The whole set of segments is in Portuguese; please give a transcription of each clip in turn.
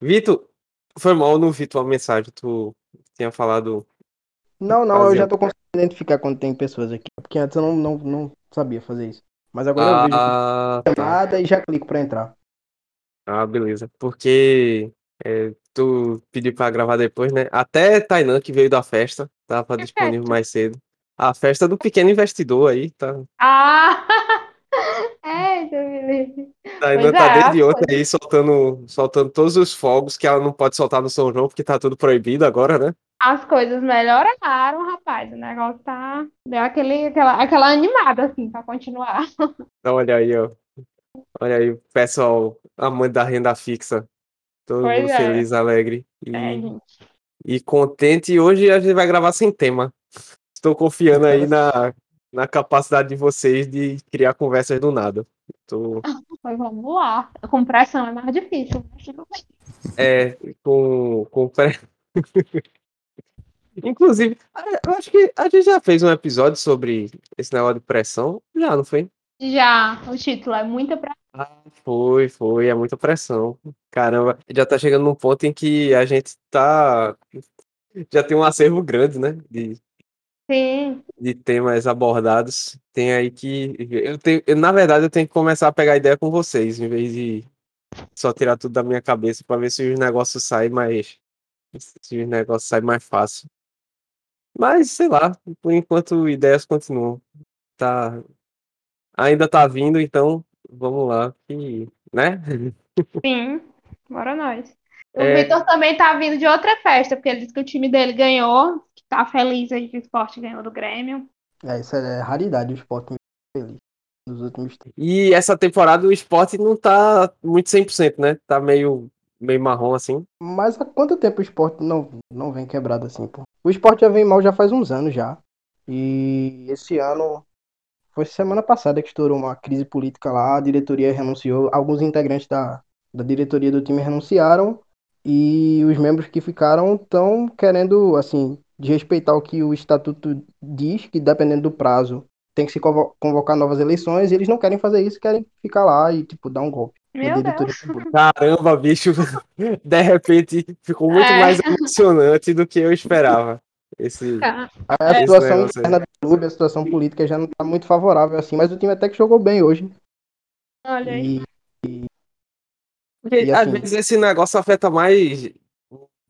Vitor, foi mal, eu não vi tua mensagem. Tu tinha falado. Não, não, eu já tô conseguindo identificar quando tem pessoas aqui. Porque antes eu não, não, não sabia fazer isso. Mas agora eu vejo Ah, tá. chamada e já clico pra entrar. Ah, beleza. Porque é, tu pediu pra gravar depois, né? Até Tainan, que veio da festa, tava disponível mais cedo. A festa do pequeno investidor aí, tá? Ah! Tainan Pois tá é, desde as ontem aí soltando, soltando todos os fogos que ela não pode soltar no São João, porque tá tudo proibido agora, né? As coisas melhoraram, rapaz. O negócio tá. Deu aquele, aquela, aquela animada, assim, pra continuar. Então, olha aí, ó. Olha aí, o pessoal amante da renda fixa. Todo Pois mundo é. feliz, alegre e, É, e contente. E hoje a gente vai gravar sem tema. Estou confiando aí na, na capacidade de vocês de criar conversas do nada. Tô, Mas vamos lá. Com pressão é mais difícil. é, com, com pré- Inclusive, eu acho que a gente já fez um episódio sobre esse negócio de pressão. Já, não foi? Já, o título é muita pressão. Ah, foi, foi, é muita pressão. Caramba, já tá chegando num ponto em que a gente tá. Já tem um acervo grande, né? De, Sim. de temas abordados. Tem aí que. Eu tenho, eu, na verdade, eu tenho que começar a pegar ideia com vocês, em vez de só tirar tudo da minha cabeça pra ver se os negócios saem mais. Se os negócios saem mais fácil. Mas, sei lá, por enquanto ideias continuam. Tá. Ainda tá vindo, então vamos lá. Que, né? Sim, bora nós. O É. Vitor também tá vindo de outra festa, porque ele disse que o time dele ganhou, tá feliz aí que o esporte ganhou do Grêmio. É, isso é raridade o esporte feliz nos últimos tempos. E essa temporada o esporte não tá muito 100%, né? Tá meio, meio marrom assim. Mas há quanto tempo o esporte não, não vem quebrado assim, pô? O esporte já vem mal já faz uns anos já. E esse ano. Foi semana passada que estourou uma crise política lá, a diretoria renunciou, alguns integrantes da, da diretoria do time renunciaram e os membros que ficaram estão querendo, assim, desrespeitar o que o estatuto diz, que dependendo do prazo tem que se convo- convocar novas eleições, e eles não querem fazer isso, querem ficar lá e, tipo, dar um golpe. na Meu Deus. Caramba, bicho, de repente ficou muito É. mais emocionante do que eu esperava. Esse, Tá. A situação interna do clube, a situação política já não tá muito favorável assim, mas o time até que jogou bem hoje. Olha aí. E porque E às assim- vezes esse negócio afeta mais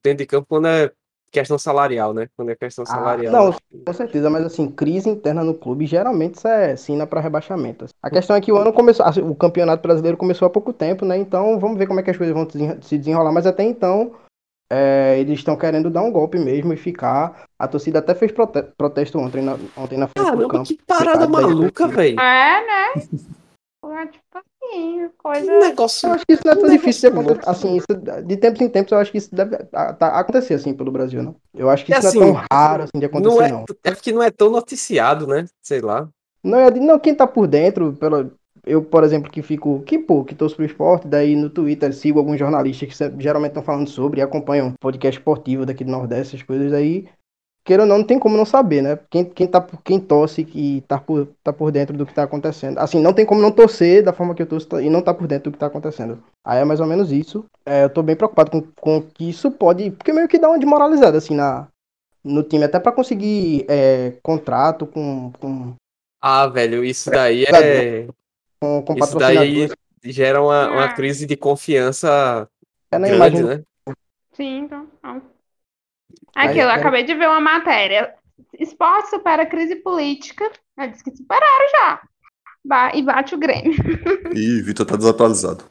dentro de campo quando é questão salarial, né? Quando é questão Ah, salarial. não, com certeza, mas assim, crise interna no clube geralmente isso é sina para rebaixamento. A questão é que o ano começou, assim, o campeonato brasileiro começou há pouco tempo, né? Então vamos ver como é que as coisas vão se desenrolar, mas até então é, eles estão querendo dar um golpe mesmo e ficar. A torcida até fez prote- protesto ontem na, ontem na frente do Caramba, campo. que parada maluca, velho. É, né? Tipo coisa. Que negócio. Eu acho que isso não é tão Um difícil de acontecer. Assim, isso, de tempos em tempos, eu acho que isso deve ah, tá- acontecer assim pelo Brasil, né? Eu acho que E isso assim, não é tão raro assim de acontecer, Não é, não. é porque não é tão noticiado, né? Sei lá. Não, eu digo, não, quem tá por dentro, pelo, eu, por exemplo, que fico, que pô, que torço pro esporte, daí no Twitter sigo alguns jornalistas que geralmente estão falando sobre e acompanham podcast esportivo daqui do Nordeste, essas coisas aí. Queira ou não, não tem como não saber, né? Quem, quem, tá, por- quem torce e tá por, tá por dentro do que tá acontecendo. Assim, não tem como não torcer da forma que eu torço e não tá por dentro do que tá acontecendo. Aí é mais ou menos isso. É, eu tô bem preocupado com, com que isso pode. Porque meio que dá uma desmoralizada, assim, na, no time, até pra conseguir é, contrato com, com, Ah, velho, isso daí é. com, com Isso daí gera uma, uma Ah. crise de confiança É na grande, imagem né? Sim, então. Aqui, eu pera- acabei de ver uma matéria. Esporte supera a crise política. Eu disse que superaram já. Ba- E bate o Grêmio. Ih, Vitor tá desatualizado.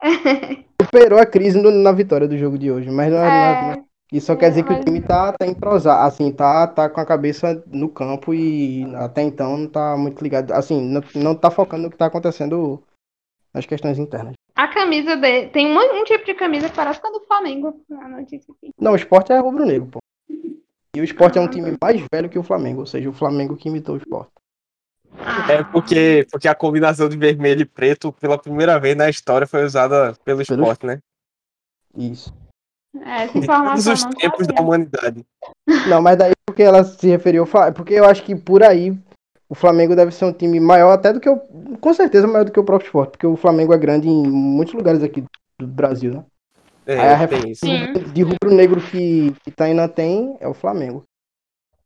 superou a crise no- na vitória do jogo de hoje, mas não é, não é- não é- É, isso só quer dizer que mas- o time tá, tá entrosado, assim, tá, tá com a cabeça no campo e até então não tá muito ligado, assim, não, não tá focando no que tá acontecendo nas questões internas. A camisa dele. Tem um, um tipo de camisa que parece com a do Flamengo. A notícia aqui. Não, o esporte é rubro-negro, pô. E o esporte é um Ah. time mais velho que o Flamengo, ou seja, o Flamengo que imitou o esporte. É porque, porque a combinação de vermelho e preto, pela primeira vez na história, foi usada pelo esporte, né? Isso. essa De todos os tempos da sabia. humanidade. Não, mas daí porque ela se referiu ao Flamengo, porque eu acho que por aí o Flamengo deve ser um time maior até do que o. Com certeza maior do que o próprio esporte, porque o Flamengo é grande em muitos lugares aqui do Brasil, né? É, Aí a tem isso. Sim. De rubro-negro que, que Tainan tem é o Flamengo.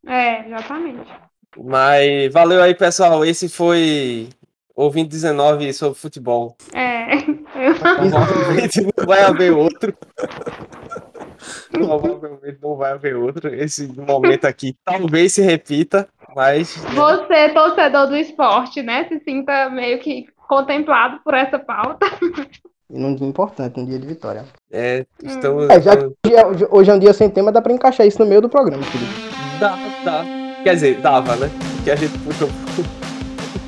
É, exatamente. Mas valeu aí, pessoal. Esse foi Ouvinte 19 sobre futebol. É. Eu... Provavelmente não vai haver outro. Provavelmente não vai haver outro. Esse momento aqui talvez se repita, mas né, Você, torcedor do esporte, né? Se sinta meio que contemplado por essa pauta. E num dia importante, num dia de vitória. é, estamos. É, já que hoje- hoje é um dia sem tema, dá pra encaixar isso no meio do programa, Felipe. Dá, dá. Quer dizer, dava, né? Que a gente puxou pro,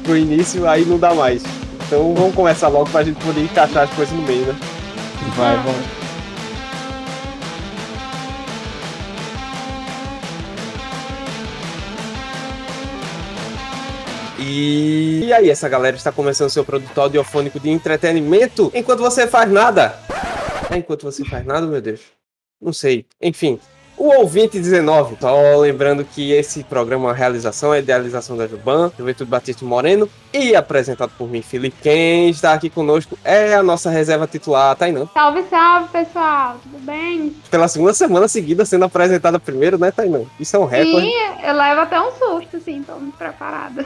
pro início, aí não dá mais. Então vamos começar logo pra gente poder encaixar as coisas no meio, né? Vai, vamos. E... e aí, essa galera está começando seu produto audiofônico de entretenimento enquanto você faz nada. É enquanto você faz nada, meu Deus? Não sei. Enfim, o ouvinte 19. Só lembrando que esse programa é uma realização, é idealização da Juban, Juventude Batista Moreno, e apresentado por mim, Felipe. Quem está aqui conosco é a nossa reserva titular, Tainã. Salve, salve, pessoal. Tudo bem? Pela segunda semana seguida sendo apresentada primeiro, né, Tainã? Isso é um recorde. Sim, eu levo até um susto, assim, tô muito preparada.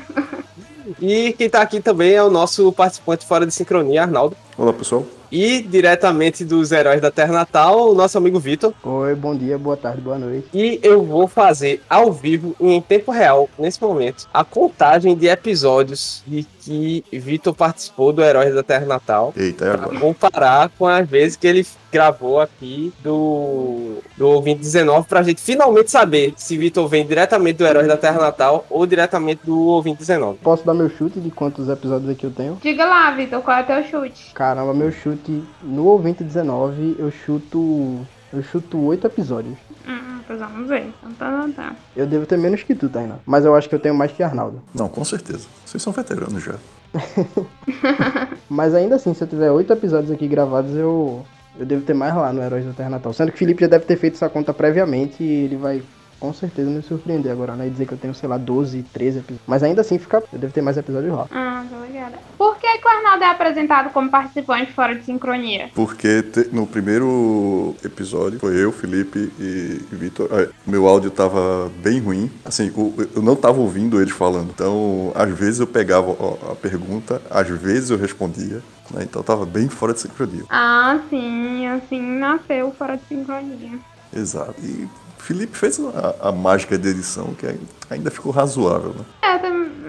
E quem tá aqui também é o nosso participante fora de sincronia, Arnaldo. Olá, pessoal. E diretamente dos Heróis da Terra Natal, o nosso amigo Vitor. Oi, bom dia, boa tarde, boa noite. E eu vou fazer ao vivo e em tempo real, nesse momento, a contagem de episódios de que Vitor participou do Heróis da Terra Natal. Eita, é Pra agora. comparar com as vezes que ele gravou aqui do, do ouvinte 19, pra gente finalmente saber se Vitor vem diretamente do Heróis da Terra Natal ou diretamente do ouvinte 19. Posso dar meu chute de quantos episódios aqui eu tenho? Diga lá, Vitor, qual é o teu chute? Caramba, meu chute no ouvinte 19, eu chuto. Eu chuto 8 episódios. Hum, pois vamos ver. Então tá, tá, tá. Eu devo ter menos que tu, Tainá. Mas eu acho que eu tenho mais que Arnaldo. Não, com certeza. Vocês são veteranos já. Mas ainda assim, se eu tiver 8 episódios aqui gravados, eu. Eu devo ter mais lá no Heróis da Terra Natal. Sendo que o Felipe já deve ter feito essa conta previamente e ele vai com certeza me surpreender agora, né? E dizer que eu tenho, sei lá, 12, 13 episódios. Mas ainda assim, fica... eu devo ter mais episódios lá. Ah, tô ligada. Por que, que o Arnaldo é apresentado como participante fora de sincronia? Porque te- no primeiro episódio foi eu, Felipe e Vitor. Ah, Meu áudio tava bem ruim. Assim, eu não tava ouvindo eles falando. Então, às vezes eu pegava a pergunta, às vezes eu respondia. né? Então tava bem fora de sincronia. Ah, sim, assim nasceu fora de sincronia. Exato. E Felipe fez a, a mágica de edição, que ainda ficou razoável, né? É,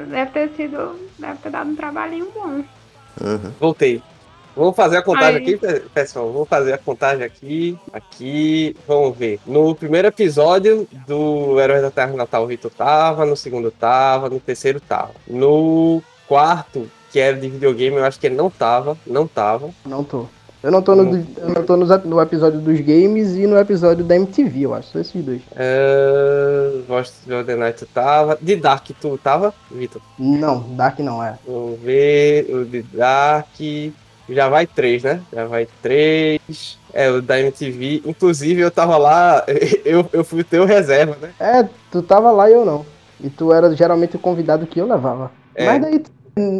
deve ter sido. Deve ter dado um trabalhinho bom. Aham. Voltei. Vamos fazer a contagem Aí. aqui, pe- pessoal. Vamos fazer a contagem aqui. Aqui. Vamos ver. No primeiro episódio do Heróis da Terra Natal, o Vitor tava. No segundo tava. No terceiro tava. No quarto, que era de videogame, eu acho que ele não tava. Não tava. Não tô. Eu não tô, no, eu não tô ep- no episódio dos games e no episódio da MTV, eu acho. Só esses dois. Uh, Ghost of the Night tu tava. De Dark tu tava, Vitor? Não, Dark não é. Vamos ver. O de Dark. Já vai três, né? Já vai três. É, o da MTV. Inclusive, eu tava lá. Eu, eu fui o teu reserva, né? É, tu tava lá e eu não. E tu era geralmente o convidado que eu levava. É. Mas daí,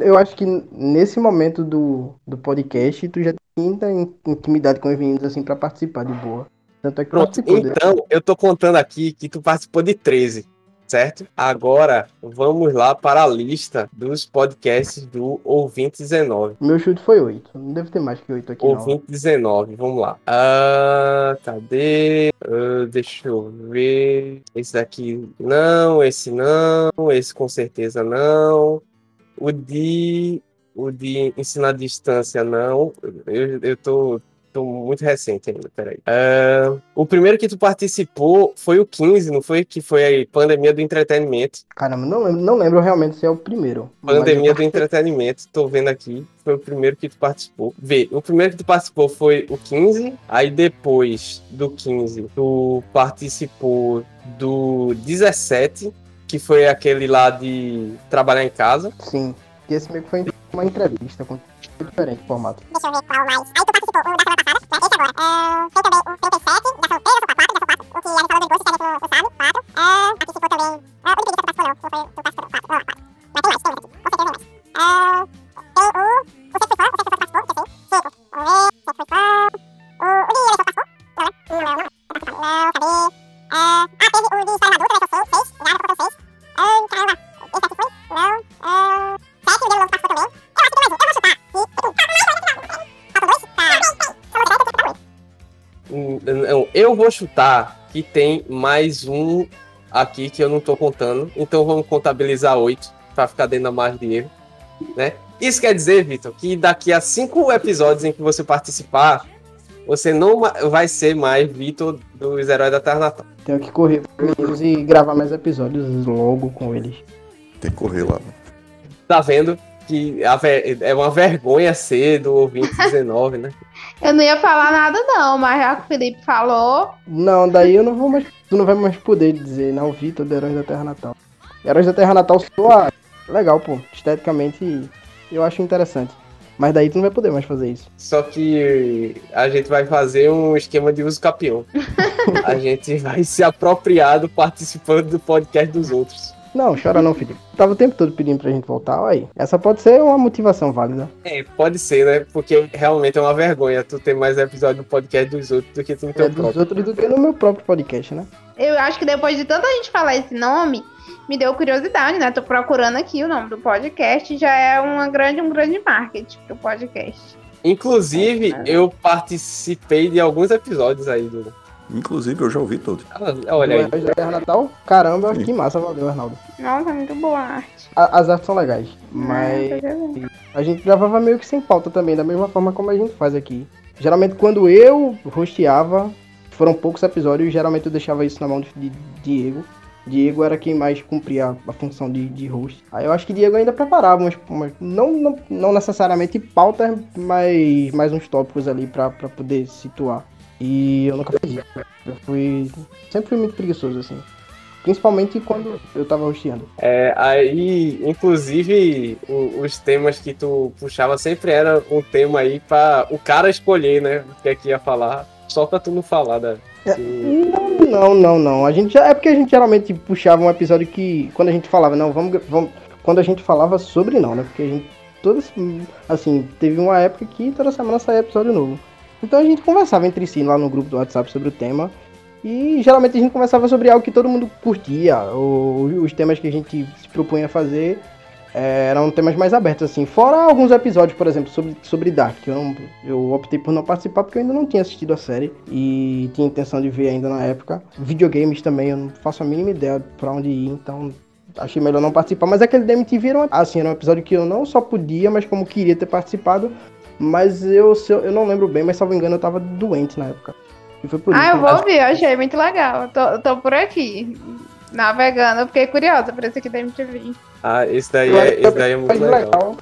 eu acho que nesse momento do, do podcast, tu já tinha in- intimidade com os meninos assim pra participar de boa. Tanto é que Pronto. Então, eu tô contando aqui que tu participou de 13, certo? Agora, vamos lá para a lista dos podcasts do Ouvinte 19. Meu chute foi 8. Não deve ter mais que 8 aqui, não. Ouvinte 19, vamos lá. Ah, cadê? Ah, deixa eu ver. Esse daqui não, esse não, esse com certeza não. O de. O de ensino à distância, não. Eu, eu tô, tô muito recente ainda, peraí. Ah, o primeiro que tu participou foi o 15, não foi? Que foi a pandemia do entretenimento. Caramba, não lembro, não lembro realmente se é o primeiro. Pandemia do entretenimento, tô vendo aqui, foi o primeiro que tu participou. Vê, o primeiro que tu participou foi o 15, aí depois do 15 tu participou do 17, que foi aquele lá de trabalhar em casa. Sim. Que esse meio que foi uma entrevista com diferente o formato. Deixa eu ver qual mais. Aí tu participou o da semana passada, né? Esse agora. Ah, tem também o 37, da sorteio, da sua 4, da sua 4. O que a gente falou do imposto, que a gente não sabe, 4. Ah, participou também. Ah, o preguiça tu participou não. Não foi, tu participou, 4. Não, 4. Mas tem mais, tem mais aqui. Com certeza tem mais. Ah, tem o... O Sexo Fã, o Sexo Fã participou, terceiro. 5. Vamos ver, Sexo foi Fã. O, o de vou chutar que tem mais um aqui que eu não tô contando. Então vamos contabilizar oito para ficar dentro da margem de erro, né? Isso quer dizer, Vitor, que daqui a cinco episódios em que você participar, você não vai ser mais Vitor dos Heróis da Terra Natal. Tenho que correr e gravar mais episódios logo com eles. Tem que correr lá. né? Tá vendo que a ver- é uma vergonha ser do ouvinte 19, né? Eu não ia falar nada, não, mas já que o Felipe falou, Não, daí eu não vou mais. Tu não vai mais poder dizer, não, Vitor do Heróis da Terra Natal. Heróis da Terra Natal soa legal, pô. Esteticamente eu acho interessante. Mas daí tu não vai poder mais fazer isso. Só que a gente vai fazer um esquema de uso capião. A gente vai se apropriar do participante do podcast dos outros. Não, chora não, Felipe. Tava o tempo todo pedindo pra gente voltar, olha aí. Essa pode ser uma motivação válida. É, pode ser, né? Porque realmente é uma vergonha tu ter mais episódio do podcast dos outros do que tu no É teu dos próprio. outros do que no meu próprio podcast, né? eu acho que depois de tanta gente falar esse nome, me deu curiosidade, né? Tô procurando aqui o nome do podcast, já é uma grande, um grande marketing pro podcast. Inclusive, eu participei de alguns episódios aí do. Inclusive, eu já ouvi todos. Ah, olha aí. Da Terra Natal, caramba, Sim. que massa, valeu, Arnaldo. Nossa, muito boa a arte. A- As artes são legais, Ah, mas tô vendo. a gente gravava meio que sem pauta também, da mesma forma como a gente faz aqui. Geralmente quando eu rosteava, foram poucos episódios, geralmente eu deixava isso na mão de Diego. Diego era quem mais cumpria a função de, de host. Aí eu acho que Diego ainda preparava umas, umas- não, não, não necessariamente pautas, mas mais uns tópicos ali pra poder situar. E eu nunca fiz isso. Eu fui. Sempre fui muito preguiçoso, assim. Principalmente quando eu tava rosteando. É, aí, inclusive, o- os temas que tu puxava sempre era um tema aí pra o cara escolher, né? O que é que ia falar. Só pra tu não falar, né? É, Que- Não, não, não. A gente já, é porque a gente geralmente puxava um episódio que quando a gente falava, não, vamos, vamos quando a gente falava sobre não, né? Porque a gente todas assim, teve uma época que toda semana saía episódio novo. Então a gente conversava entre si lá no grupo do WhatsApp sobre o tema. E geralmente a gente conversava sobre algo que todo mundo curtia, ou os temas que a gente se propunha a fazer é, eram temas mais abertos, assim. Fora alguns episódios, por exemplo, sobre, sobre Dark. que Eu, não- eu optei por não participar porque eu ainda não tinha assistido a série e tinha intenção de ver ainda na época. Videogames também, eu não faço a mínima ideia pra onde ir, então achei melhor não participar. Mas aquele da MTV assim, era um episódio que eu não só podia, mas como queria ter participado. Mas eu, se eu, eu não lembro bem, mas salvo engano eu tava doente na época. E foi por Ah, isso. eu vou ouvir, eu achei muito legal. Eu tô, tô por aqui, navegando. Eu fiquei curiosa por esse aqui da MTV. Ah, esse daí acho é, esse daí é muito mais legal.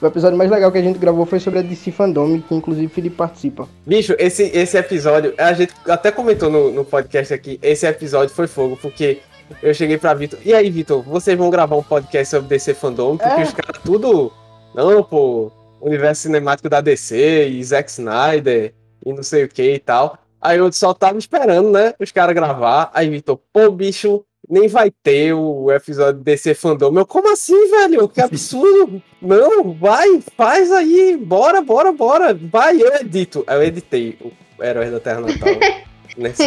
O episódio mais legal que a gente gravou foi sobre a DC Fandom, que inclusive o Felipe participa. Bicho, esse, esse episódio, a gente até comentou no, no podcast aqui, esse episódio foi fogo, porque eu cheguei pra Vitor. E aí, Vitor, vocês vão gravar um podcast sobre DC Fandom? Porque É. os caras tudo. Não, pô, universo cinemático da DC e Zack Snyder e não sei o que e tal. Aí eu só tava esperando, né? Os caras gravar. Aí, Vitor, pô, bicho, nem vai ter o episódio DC Fandom. Eu, como assim, velho? Que absurdo! Não, vai, faz aí, bora, bora, bora. Vai, eu edito. Aí eu editei o Heróis da Terra Natal nessa,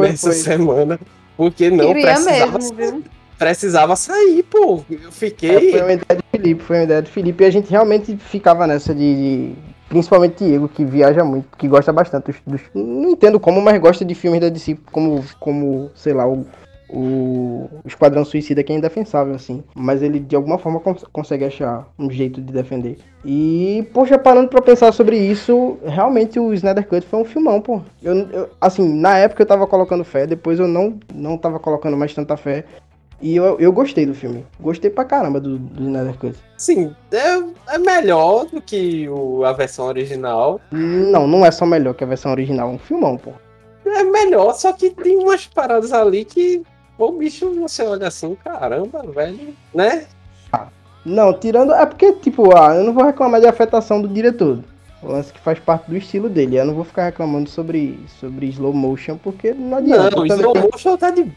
nessa foi. semana. Porque não Queria precisava, mesmo, viu? Precisava sair, pô. Eu É, fiquei. foi uma ideia de Felipe, foi uma ideia de Felipe e a gente realmente ficava nessa de. de- Principalmente Diego, que viaja muito, que gosta bastante dos, dos- Não entendo como, mas gosta de filmes da DC, como, como sei lá, o, o Esquadrão Suicida, que é indefensável, assim. Mas ele, de alguma forma, cons- consegue achar um jeito de defender. E, poxa, parando pra pensar sobre isso, realmente o Snyder Cut foi um filmão, pô. Eu, eu- assim, na época eu tava colocando fé, depois eu não, não tava colocando mais tanta fé. E eu, eu gostei do filme. Gostei pra caramba do, do Snyder Cut. Sim, é, é melhor do que o, a versão original. Não, não é só melhor que a versão original, é um filmão, pô. É melhor, só que tem umas paradas ali que. Pô, bicho, você olha assim, caramba, velho, né? Não, tirando. É porque, tipo, ah, eu não vou reclamar de afetação do diretor. O lance que faz parte do estilo dele. Eu não vou ficar reclamando sobre, sobre slow motion, porque não adianta. Não, slow também- motion tá de.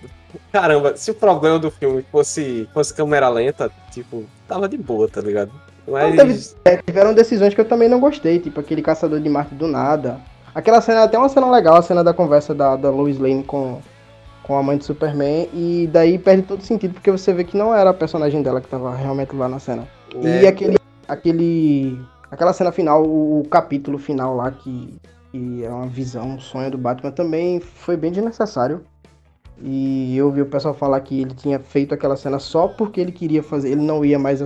Caramba, se o problema do filme fosse, fosse câmera lenta, tipo, tava de boa, tá ligado? Mas. teve- É, tiveram decisões que eu também não gostei, tipo aquele caçador de Marte do nada. Aquela cena, até uma cena legal, a cena da conversa da, da Lois Lane com, com a mãe de Superman, e daí perde todo sentido, porque você vê que não era a personagem dela que tava realmente lá na cena. É. E aquele, aquele. Aquela cena final, o, o capítulo final lá que. que é uma visão, um sonho do Batman, também foi bem desnecessário. E eu ouvi o pessoal falar que ele tinha feito aquela cena só porque ele queria fazer, ele não ia mais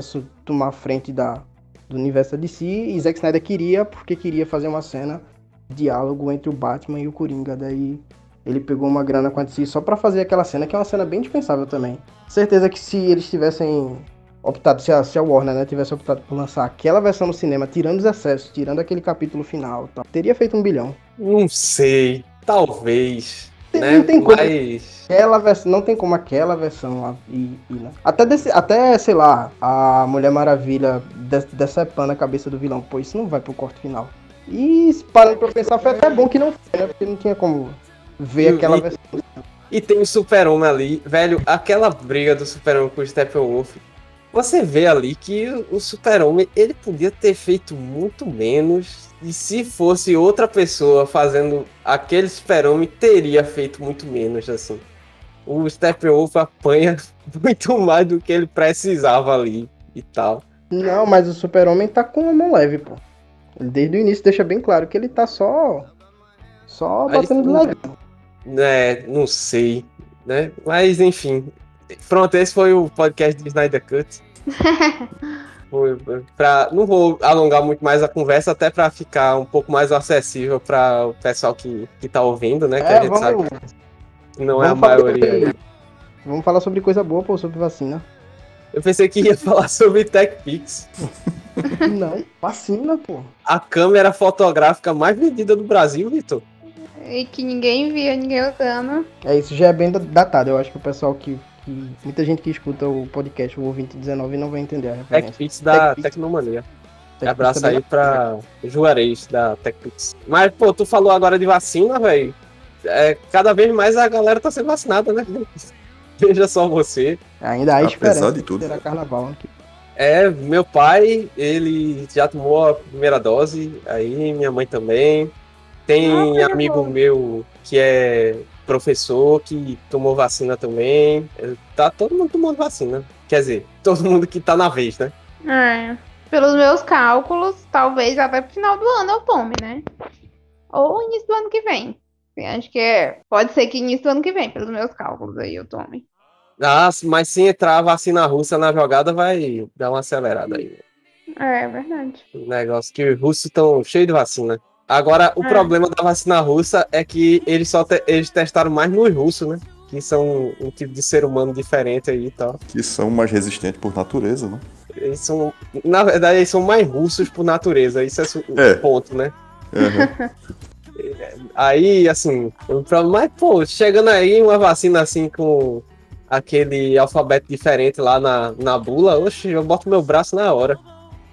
tomar frente da, do universo de si, e Zack Snyder queria porque queria fazer uma cena diálogo entre o Batman e o Coringa. Daí ele pegou uma grana com a DC só pra fazer aquela cena, que é uma cena bem dispensável também. Certeza que se eles tivessem optado, se a, se a Warner né, tivesse optado por lançar aquela versão no cinema, tirando os excessos, tirando aquele capítulo final, tal, teria feito um bilhão. Não sei, talvez. Tem- né? não tem como. Mas. Aquela versão, não tem como aquela versão lá e, e, né? Até, desse, até, sei lá, a Mulher Maravilha de, decepando a cabeça do vilão. Pô, isso não vai pro corte final. E parando pra pensar, foi até bom que não foi, né? Porque não tinha como ver E- aquela e- versão. E tem o Super-Homem ali, velho, aquela briga do Super-Homem com o Steppenwolf. Você vê ali que o Super-Homem, ele podia ter feito muito menos. E se fosse outra pessoa fazendo aquele Super-Homem, teria feito muito menos, assim. O Steppenwolf apanha muito mais do que ele precisava ali e tal. Não, mas o Super-Homem tá com a mão leve, pô. Desde o início deixa bem claro que ele tá só. Só batendo de sim. leve. né, não sei, né? Mas enfim, pronto, esse foi o podcast de Snyder Cut. Foi pra, não vou alongar muito mais a conversa, até para ficar um pouco mais acessível para o pessoal que, que tá ouvindo, né? Que a É, gente sabe vamos, que não é a maioria. sobre- vamos falar sobre coisa boa, pô, sobre vacina. Eu pensei que ia falar sobre TechPix, Não, vacina, pô. a câmera fotográfica mais vendida do Brasil, Vitor. E que ninguém via, ninguém usando. É, isso já é bem da- datado. Eu acho que o pessoal que. Que- muita gente que escuta o podcast, o ouvinte 19, não vai entender a referência. TechPix da TechPix. Tecnomania. Tem que Abraço aí pra Juarez da TechPix. Mas, pô, tu falou agora de vacina, velho. É, cada vez mais a galera tá sendo vacinada, né? Veja só você. Ainda há Apesar esperança de tudo. terá carnaval aqui. É, meu pai, ele já tomou a primeira dose, aí minha mãe também. Tem Ah, amigo meu que é professor que tomou vacina também. É, Tá todo mundo tomando vacina. Quer dizer, todo mundo que tá na vez, né? É. Pelos meus cálculos, talvez até pro final do ano eu tome, né? Ou início do ano que vem. Acho que é. Pode ser que início do ano que vem, pelos meus cálculos aí eu tome. Ah, mas se entrar a vacina russa na jogada, vai dar uma acelerada aí. É, é verdade. O negócio que os russos estão cheios de vacina. Agora, o É. problema da vacina russa é que eles só te- eles testaram mais nos russos, né? Que são um tipo de ser humano diferente aí e tal. Que são mais resistentes por natureza, né? Eles são, na verdade, eles são mais russos por natureza. Isso é o É. ponto, né? Aham. Aí, assim, o problema, mas, pô, chegando aí uma vacina assim com aquele alfabeto diferente lá na, na bula, oxe, eu boto meu braço na hora.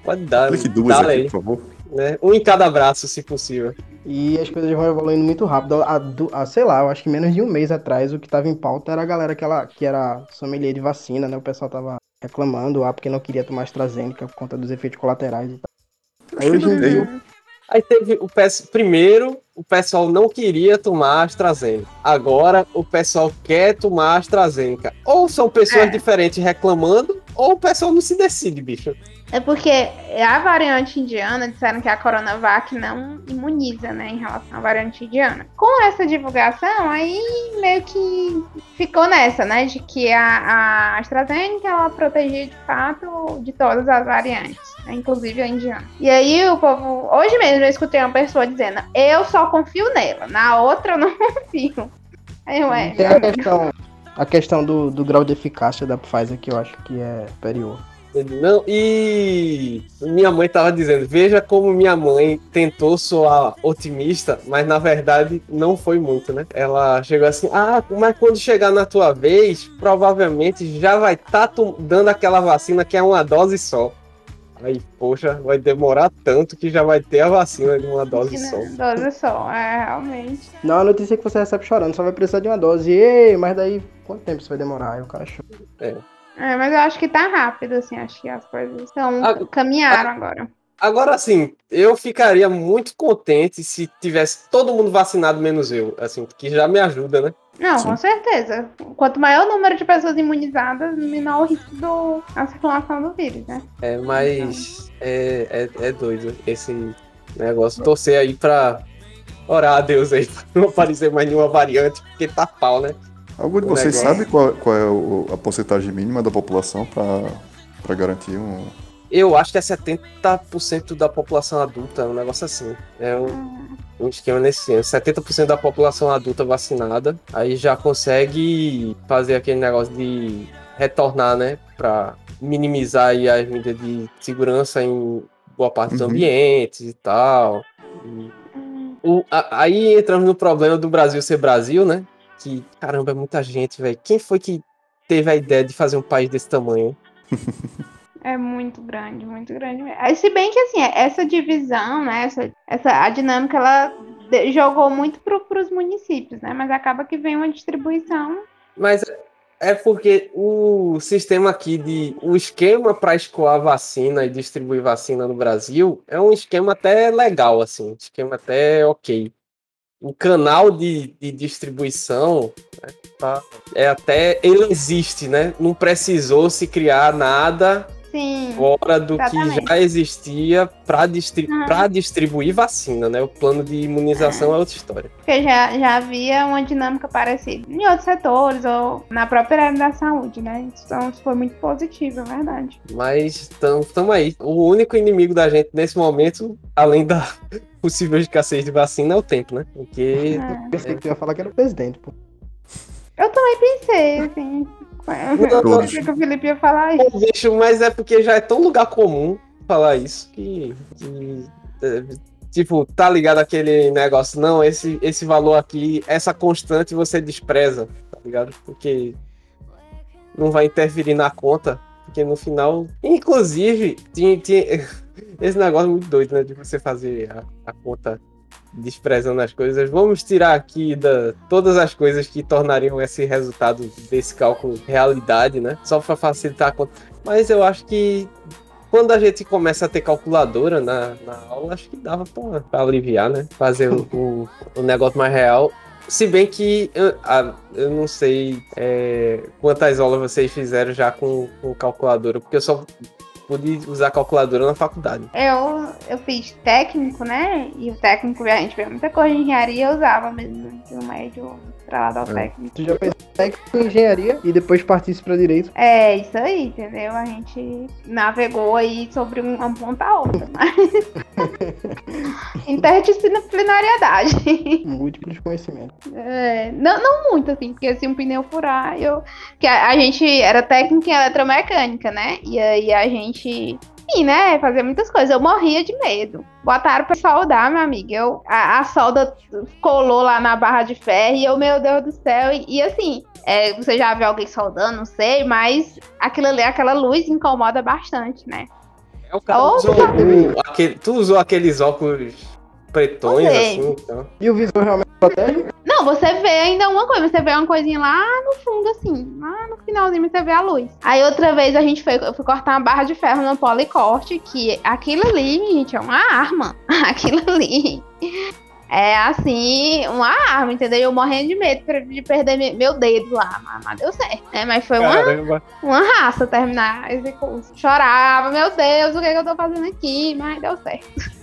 Pode dar, Clique duas dá aqui, aí, por favor. Né? Um em cada braço, se possível. E as coisas vão evoluindo muito rápido. A, do- a, sei lá, eu acho que menos de um mês atrás o que tava em pauta era a galera que, ela, que era sommelier de vacina, né? O pessoal tava reclamando ah, porque não queria tomar AstraZeneca por conta dos efeitos colaterais e tal. Aí hoje em Tem. dia, Aí teve o pes- primeiro, o pessoal não queria tomar AstraZeneca. Agora o pessoal quer tomar AstraZeneca. Ou são pessoas É. diferentes reclamando, ou o pessoal não se decide, bicho. É porque a variante indiana disseram que a Coronavac não imuniza, né, em relação à variante indiana. Com essa divulgação, aí meio que ficou nessa, né, de que a, a AstraZeneca ela protegia de fato de todas as variantes, né, inclusive a indiana. E aí o povo, hoje mesmo eu escutei uma pessoa dizendo, eu só confio nela, na outra eu não confio. Aí eu, é, tem a questão, a questão do, do grau de eficácia da Pfizer que eu acho que é superior. Não, e minha mãe tava dizendo, veja como minha mãe tentou soar otimista, mas na verdade não foi muito, né? Ela chegou assim, ah, mas quando chegar na tua vez, provavelmente já vai estar dando aquela vacina que é uma dose só. Aí, poxa, vai demorar tanto que já vai ter a vacina de uma dose só. Dose só, é, realmente. Não, a notícia é que você recebe chorando, só vai precisar de uma dose. Ei, mas daí quanto tempo isso vai demorar? Aí o cara chora. É, mas eu acho que tá rápido, assim, acho que as coisas estão caminharam agora. Agora, assim, eu ficaria muito contente se tivesse todo mundo vacinado, menos eu, assim, que já me ajuda, né? Não, Sim. com certeza. Quanto maior o número de pessoas imunizadas, menor o risco da circulação do vírus, né? É, mas é, é, é doido esse negócio. Torcer aí pra orar a Deus aí pra não aparecer mais nenhuma variante, porque tá pau, né? Algum de O vocês negócio. sabe qual, qual é o- a porcentagem mínima da população para garantir um. Eu acho que é 70% da população adulta, um negócio assim. É um, um esquema nesse sentido. 70% da população adulta vacinada, aí já consegue fazer aquele negócio de retornar, né? Pra minimizar aí as medidas de segurança em boa parte dos Uhum. ambientes e tal. E o- a- aí entramos no problema do Brasil ser Brasil, né? Que, caramba, é muita gente, velho. Quem foi que teve a ideia de fazer um país desse tamanho? É muito grande, muito grande. Aí, se bem que assim, essa divisão, né, essa, essa a dinâmica, ela jogou muito para os municípios, né? Mas acaba que vem uma distribuição. Mas é porque o sistema aqui de. O esquema para escoar vacina e distribuir vacina no Brasil é um esquema até legal, assim. um Esquema até ok. O canal de, de distribuição né, tá, é até. Ele existe, né? Não precisou se criar nada Sim. fora do Exatamente. que já existia para Uhum. distribuir vacina, né? O plano de imunização é outra história. Porque já, já havia uma dinâmica parecida em outros setores ou na própria área da saúde, né? Então isso foi muito positivo, é verdade. Mas estamos aí. O único inimigo da gente nesse momento, além da possível escassez de vacina, é o tempo, né? Porque. É. Pensei que tu ia falar que era o presidente, pô. Eu também pensei, assim. Eu Todos. pensei que o Felipe ia falar isso. Pô, bicho, mas é porque já é tão lugar comum falar isso que. que, é, tipo, tá ligado aquele negócio? Não, esse, esse valor aqui, essa constante você despreza, tá ligado? Porque não vai interferir na conta. Porque no final. Inclusive, tinha, tinha esse negócio é muito doido, né? De você fazer a, a conta desprezando as coisas. Vamos tirar aqui da, todas as coisas que tornariam esse resultado desse cálculo realidade, né? Só para facilitar a conta. Mas eu acho que quando a gente começa a ter calculadora na, na aula, acho que dava pra aliviar, né? Fazer o, o, o negócio mais real. Se bem que eu, eu não sei é, quantas aulas vocês fizeram já com, com calculadora, porque eu só pude usar calculadora na faculdade. Eu, eu fiz técnico, né? E o técnico, a gente vê muita coisa de engenharia, eu usava mesmo no ensino médio pra lá dar o É. Tu já fez técnico em engenharia e depois partisse pra direito. É, isso aí, entendeu? A gente navegou aí sobre um, uma ponta a outra, mas... Interdisciplinariedade. Múltiplos conhecimentos. É, não, não muito, assim, porque se um pneu furar, eu. Que a, a gente era técnica em eletromecânica, né? E aí a gente. Sim, né? Fazia muitas coisas. Eu morria de medo. Botaram pra soldar, meu amigo. Eu, a, a solda colou lá na barra de ferro e eu, meu Deus do céu. E, e assim, é, você já viu alguém soldando, não sei, mas aquilo ali, aquela luz incomoda bastante, né? É, o cara usou o- aquele, tu usou aqueles óculos pretões, assim, então. E o visor realmente protege? Não, você vê ainda uma coisa, você vê uma coisinha lá no fundo, assim, lá no finalzinho você vê a luz. Aí outra vez a gente foi, eu fui cortar uma barra de ferro no policorte, que aquilo ali, gente, é uma arma. Aquilo ali. É assim, uma arma, entendeu? Eu morrendo de medo pra- de perder me- meu dedo lá, mas, mas deu certo, né? Mas foi uma, Caramba. uma raça terminar esse curso. Chorava, meu Deus, o que, é que eu tô fazendo aqui? Mas deu certo.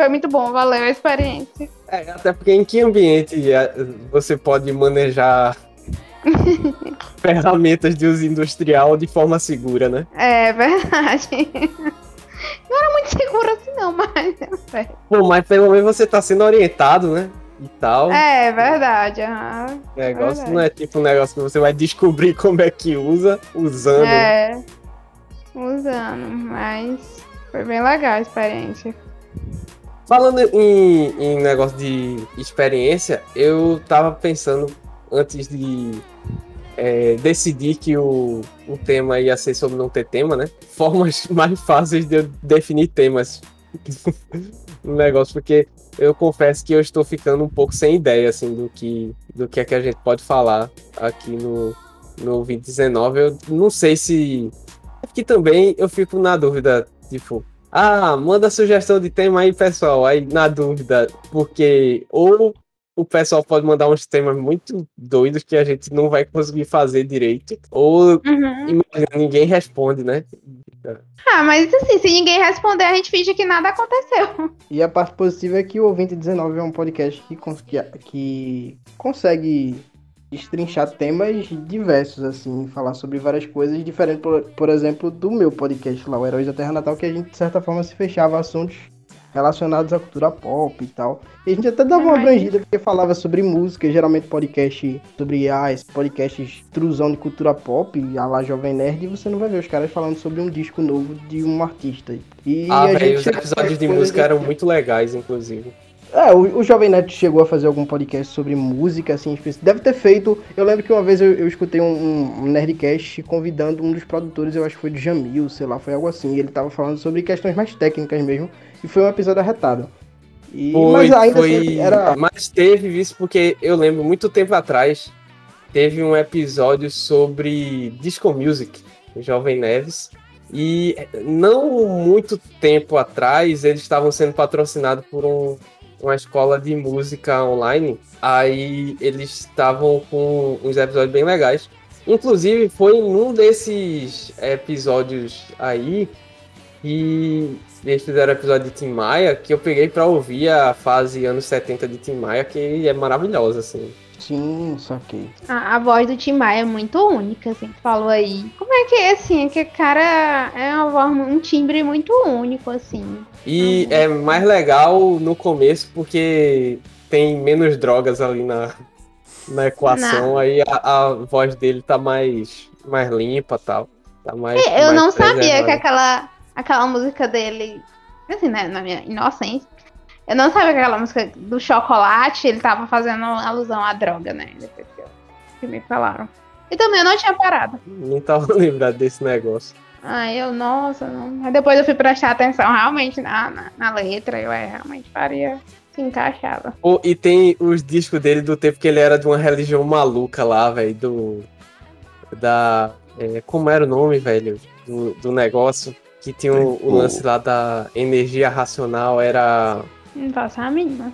Foi muito bom, valeu a experiência. É, até porque em que ambiente é, você pode manejar ferramentas de uso industrial de forma segura, né? É verdade. Não era muito seguro assim, não, mas certo. Pô, mas pelo menos você tá sendo orientado, né? E tal. É verdade. aham. o negócio verdade. não é tipo um negócio que você vai descobrir como é que usa, usando. É. Usando, mas foi bem legal a experiência. Falando em, em negócio de experiência, eu tava pensando antes de é, decidir que o, o tema ia ser sobre não ter tema, né? Formas mais fáceis de eu definir temas no negócio, porque eu confesso que eu estou ficando um pouco sem ideia, assim, do que, do que é que a gente pode falar aqui no, no 2019. Eu não sei se. É porque também eu fico na dúvida, tipo, ah, manda sugestão de tema aí, pessoal. Aí, na dúvida, porque ou o pessoal pode mandar uns temas muito doidos que a gente não vai conseguir fazer direito. Ou Uhum. imagina, ninguém responde, né? Ah, mas assim, se ninguém responder, a gente finge que nada aconteceu. E a parte positiva é que o Ouvinte 19 é um podcast que, cons- que, que consegue destrinchar temas diversos, assim, falar sobre várias coisas diferentes, por, por exemplo, do meu podcast lá, o Heróis da Terra Natal, que a gente, de certa forma, se fechava a assuntos relacionados à cultura pop e tal. E a gente até dava uma abrangida, porque falava sobre música, geralmente podcast sobre, ah, esse podcast extrusão de cultura pop, a lá Jovem Nerd, e você não vai ver os caras falando sobre um disco novo de um artista. E Ah, velho, gente os episódios de música eram muito legais, inclusive. É, o, o Jovem Neto chegou a fazer algum podcast sobre música, assim, específico. deve ter feito. Eu lembro que uma vez eu, eu escutei um, um- Nerdcast convidando um dos produtores, eu acho que foi de Jamil, sei lá, foi algo assim. E ele tava falando sobre questões mais técnicas mesmo. E foi um episódio arretado. E, Foi, mas ainda foi... assim, era. Mas teve isso porque eu lembro muito tempo atrás teve um episódio sobre disco music, o Jovem Neves. E não muito tempo atrás eles estavam sendo patrocinados por um- uma escola de música online. Aí eles estavam com uns episódios bem legais. Inclusive foi em um desses episódios aí que eles fizeram o episódio de Tim Maia, que eu peguei pra ouvir a fase anos 70 de Tim Maia, que é maravilhosa, assim. Sim, saquei. A, a voz do Tim Maia é muito única, assim, tu falou aí. Como é que é, assim? É que o cara é uma voz, um timbre muito único, assim. E Uhum. é mais legal no começo porque tem menos drogas ali na, na equação, Não. aí a, a voz dele tá mais, mais limpa e tal. Tá mais, É, Eu mais não sabia que aquela, aquela música dele, assim, né, na minha inocência, eu não sabia que aquela música do chocolate, ele tava fazendo alusão à droga, né? Depois que, eu- que me falaram. E também eu não tinha parado. Não tava lembrado desse negócio. Aí eu, nossa, não. Aí depois eu fui prestar atenção realmente na, na, na letra, eu é, realmente faria, se encaixava. Pô, e tem os discos dele do tempo que ele era de uma religião maluca lá, velho, do. Da. é, como era o nome, velho? Do, do negócio. Que tinha o, o O- lance lá da energia racional, era. Não faço a mínima.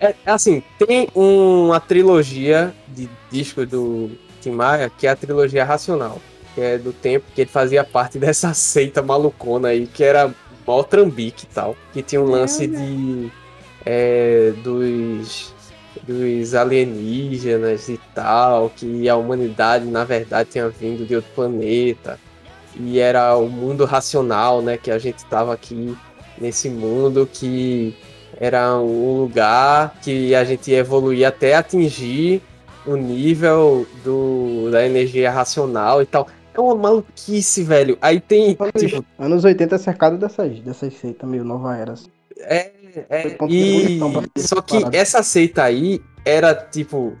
É, assim, tem uma trilogia de discos do Tim Maia, que é a trilogia racional. Que é do tempo que ele fazia parte dessa seita malucona aí, que era mó trambique e tal. Que tinha um lance de. é, dos. dos alienígenas e tal, que a humanidade, na verdade, tinha vindo de outro planeta. E era o mundo racional, né? Que a gente tava aqui nesse mundo que era um lugar que a gente ia evoluir até atingir o nível do, da energia racional e tal. É uma maluquice, velho. Aí tem, tipo, Anos 80 é cercado dessas, dessas seitas meio nova era. assim. é, é, e só que parado. essa seita aí era tipo,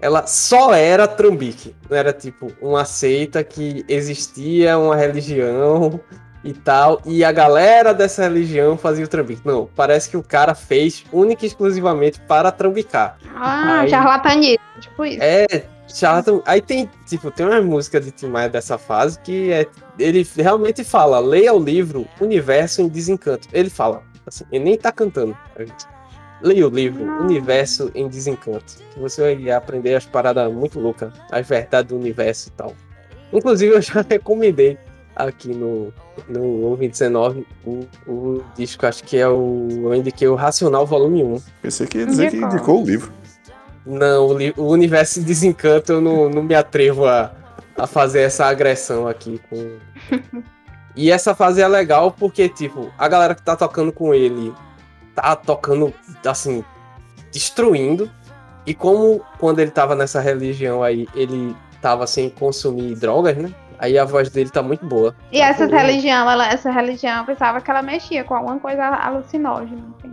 ela só era trambique, não era tipo uma seita que existia uma religião e tal, e a galera dessa religião fazia o trambique. Não, parece que o cara fez única e exclusivamente para trambicar. Ah, Aí- charlatanismo, tipo isso. É, chato. Aí tem, tipo, tem uma música de Tim Maia dessa fase que é, ele realmente fala, leia o livro Universo em Desencanto. Ele fala, assim, ele nem tá cantando. Leia o livro Não. Universo em Desencanto. Que você vai aprender as paradas muito loucas, as verdades do universo e tal. Inclusive, eu já recomendei aqui no, no 2019 o, o disco, acho que é o. Eu indiquei o Racional Volume 1. Pensei que ia dizer que Indicou. indicou o livro. Não, o, li- o universo de desencanto eu não, não me atrevo a, a fazer essa agressão aqui com. E essa fase é legal porque, tipo, a galera que tá tocando com ele tá tocando, assim, destruindo. E como quando ele tava nessa religião aí, ele tava sem consumir drogas, né? Aí a voz dele tá muito boa. E essa boa. religião, ela, essa religião, eu pensava que ela mexia com alguma coisa alucinógena, assim.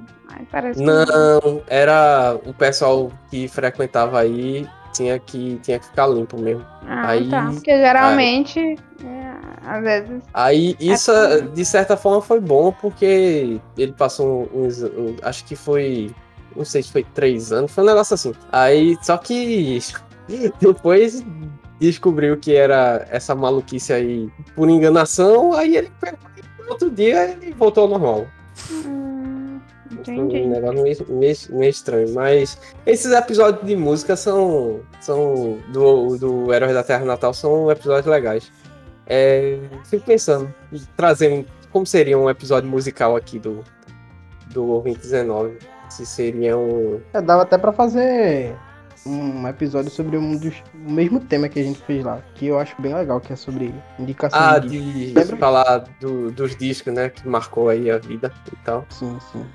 Parece que Não, era o pessoal que frequentava aí tinha que, tinha que ficar limpo mesmo. Ah, Aí- tá. Porque geralmente, é, às vezes. Aí isso, É. de certa forma, foi bom porque ele passou uns. um- acho que foi. Não sei se foi três anos, foi um negócio assim. Aí, só que depois descobriu que era essa maluquice aí por enganação, aí ele outro dia ele voltou ao normal. hum, Entendi. Um negócio meio, meio, meio estranho. Mas esses episódios de música são. são do, do Heróis da Terra Natal são episódios legais. É, fico pensando, trazendo como seria um episódio musical aqui do, do Ouvinte 19. Se seria um. É, dava até pra fazer um episódio sobre um dos, o mesmo tema que a gente fez lá, que eu acho bem legal, que é sobre indicação Ah, de de Lembra? falar do- dos discos, né? Que marcou aí a vida e tal. Sim, sim.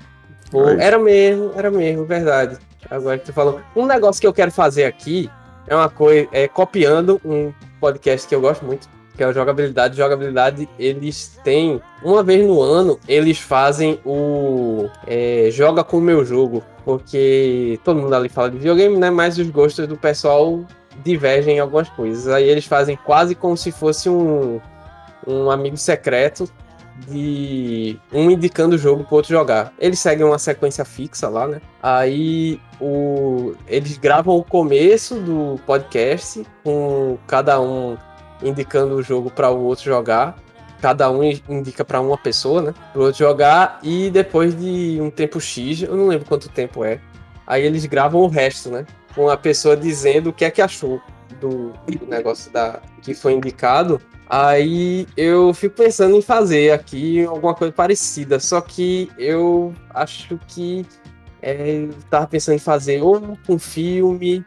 Pô, era mesmo, era mesmo, verdade. Agora que tu falou. Um negócio que eu quero fazer aqui é uma coisa. É copiando um podcast que eu gosto muito, que é o Jogabilidade. Jogabilidade, eles têm. Uma vez no ano, eles fazem o. é, Joga com o meu jogo. Porque todo mundo ali fala de videogame, né? Mas os gostos do pessoal divergem em algumas coisas. Aí eles fazem quase como se fosse um, um amigo secreto de um indicando o jogo pro outro jogar. Eles seguem uma sequência fixa lá, né? Aí o, eles gravam o começo do podcast com cada um indicando o jogo para o outro jogar. Cada um indica para uma pessoa, né? Pro outro jogar. E depois de um tempo X, eu não lembro quanto tempo é. Aí eles gravam o resto, né? Com a pessoa dizendo o que é que achou do negócio da que foi indicado. Aí eu fico pensando em fazer aqui alguma coisa parecida, só que eu acho que é, eu tava pensando em fazer ou com filme,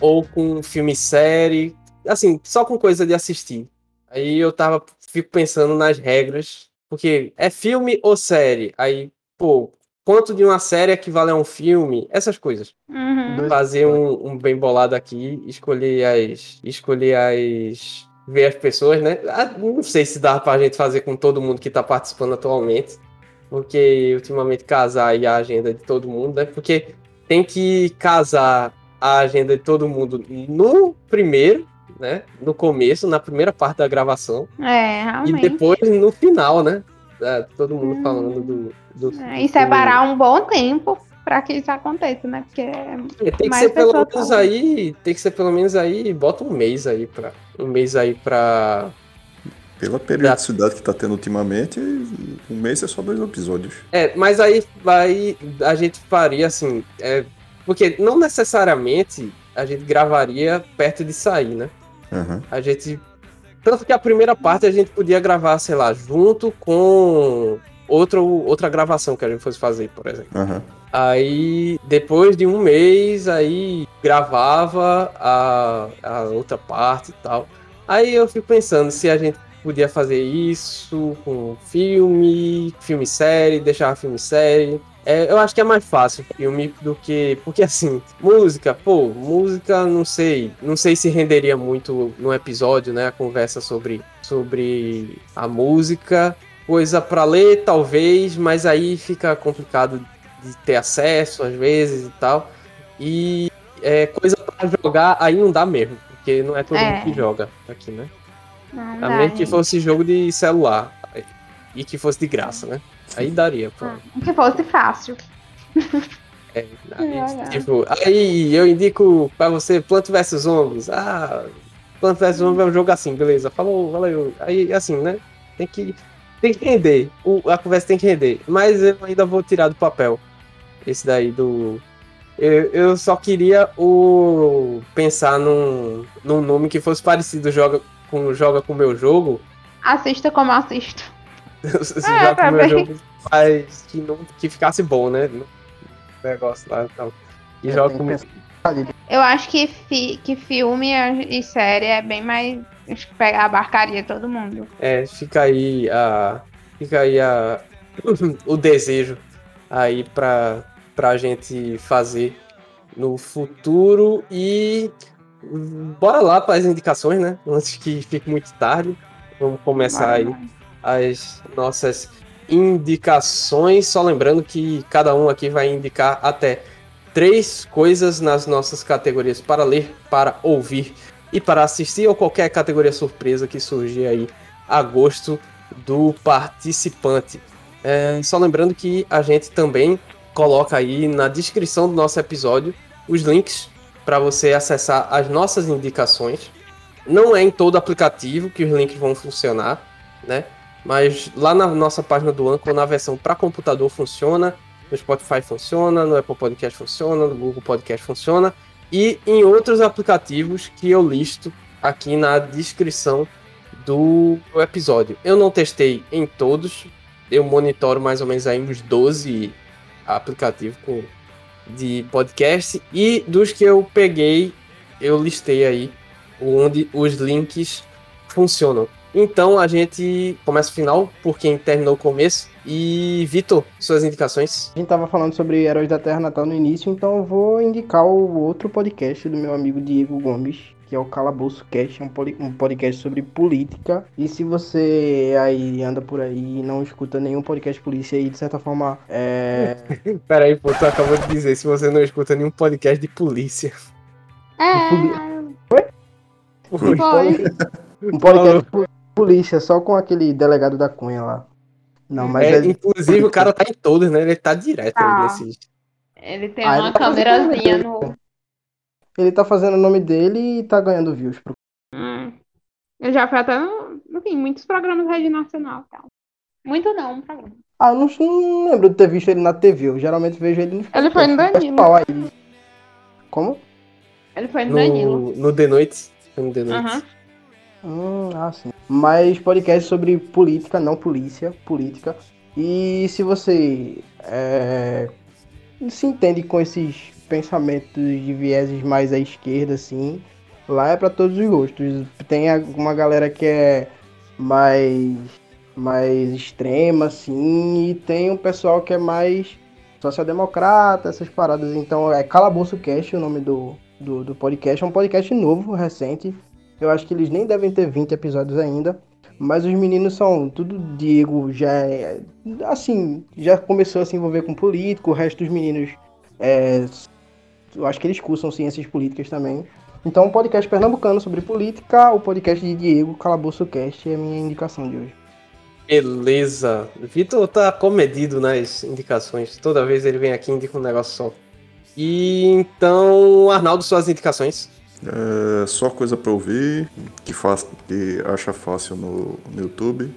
ou com filme série, assim, só com coisa de assistir. Aí eu tava, fico pensando nas regras, porque é filme ou série? Aí, pô, quanto de uma série equivale a um filme? Essas coisas Uhum. Fazer um, um bem bolado aqui, escolher as. Escolher as. ver as pessoas, né? Ah, Não sei se dá pra gente fazer com todo mundo que tá participando atualmente. Porque ultimamente casar aí a agenda de todo mundo, né? Porque tem que casar a agenda de todo mundo no primeiro, né? No começo, na primeira parte da gravação. É, E realmente. depois no final, né? É, todo mundo Hum. falando do. do É, e separar um bom tempo pra que isso aconteça, né? Porque É, Tem que Mais ser pelo menos aí, tem que ser pelo menos aí, bota um mês aí pra, um mês aí pra, Pela periodicidade que tá tendo ultimamente, um mês é só dois episódios. é, mas aí vai, a gente faria assim, é, porque não necessariamente a gente gravaria perto de sair, né? Aham. A gente, tanto que a primeira parte a gente podia gravar, sei lá, junto com outro, outra gravação que a gente fosse fazer, por exemplo. Aham. Aí, depois de um mês, aí gravava a, a outra parte e tal. Aí eu fico pensando se a gente podia fazer isso com filme, filme série, deixar filme série. É, eu acho que é mais fácil filme do que. Porque assim, música, pô, música não sei. Não sei se renderia muito no episódio, né? A conversa sobre, sobre a música. Coisa pra ler, talvez, mas aí fica complicado de ter acesso às vezes e tal. E é, coisa pra jogar aí não dá mesmo, porque não é todo É. mundo que joga aqui, né? não A menos que fosse jogo de celular e que fosse de graça, né? Aí daria, pô. Ah, Que fosse fácil. É, aí, tipo, aí eu indico pra você Plant vs Zombies. Ah, Plant vs Zombies é um jogo assim, beleza. Falou, valeu. Aí, assim, né? Tem que, tem que render. O, a conversa tem que render. Mas eu ainda vou tirar do papel esse daí do. Eu, eu só queria o pensar num, num nome que fosse parecido joga com joga com o meu jogo. Assista como assisto. Joga com o meu também. jogo, mas que, não, que ficasse bom, né? No negócio lá e tal. E É, joga com o ali. Eu acho que, fi- que filme e série é bem mais. Acho que pegar abarcaria todo mundo. É, fica aí a. Fica aí a. o desejo aí pra, pra gente fazer no futuro e. Bora lá para as indicações, né? Antes que fique muito tarde. Vamos começar aí as nossas indicações. Só lembrando que cada um aqui vai indicar até três coisas nas nossas categorias para ler, para ouvir e para assistir, ou qualquer categoria surpresa que surgir aí a gosto do participante. É, só lembrando que a gente também coloca aí na descrição do nosso episódio os links para você acessar as nossas indicações. Não é em todo aplicativo que os links vão funcionar, né? Mas lá na nossa página do Anchor, na versão para computador funciona No Spotify funciona, no Apple Podcast funciona, no Google Podcast funciona e em outros aplicativos que eu listo aqui na descrição do episódio. Eu não testei em todos, eu monitoro mais ou menos aí uns 12 aplicativos com, de podcast e dos que eu peguei, eu listei aí onde os links funcionam. Então a gente começa o final por quem terminou o começo. E Vitor, suas indicações? A gente tava falando sobre Heróis da Terra Natal no início, então eu vou indicar o outro podcast do meu amigo Diego Gomes, que é o Calabouço Cast, um podcast sobre política. E se você aí anda por aí e não escuta nenhum podcast polícia aí, de certa forma, é. Peraí, pô, tu acabou de dizer, se você não escuta nenhum podcast de polícia. É. Foi? Foi. Um podcast de polícia, só com aquele delegado da Cunha lá. Não, mas É, é, Inclusive, o cara tá em todos, né? Ele tá direto Tá. nesses. Ele tem Ah, uma ele tá fazendo câmerazinha nome no. ele tá fazendo o nome dele e tá ganhando views. pro- Hum. Ele já foi até no. Enfim, muitos programas da Rede Nacional e tal. Muito não, um programa. Ah, eu não, não lembro de ter visto ele na TV. Eu geralmente vejo ele no Ele foi no Danilo. Como? Ele foi no Danilo. No, no The Noite. No The Noite. Aham. Hum, ah, sim. Mas podcast sobre política, não polícia, política. E se você é, se entende com esses pensamentos de vieses mais à esquerda, assim, lá é pra todos os gostos. Tem a- uma galera que é mais, mais extrema, assim, e tem um pessoal que é mais social-democrata, essas paradas. Então é Calabouço Cast o nome do, do, do podcast. É um podcast novo, recente. Eu acho que eles nem devem ter 20 episódios ainda. Mas os meninos são tudo Diego, já é. Assim, já começou a se envolver com político, o resto dos meninos. É, eu acho que eles cursam ciências políticas também. Então, um podcast pernambucano sobre política, o podcast de Diego, Calabouço Cast, é a minha indicação de hoje. Beleza. Vitor tá comedido nas indicações. Toda vez ele vem aqui e indica um negócio só. E então, Arnaldo, suas indicações. É só coisa pra ouvir, que, faz, que acha fácil no, no YouTube.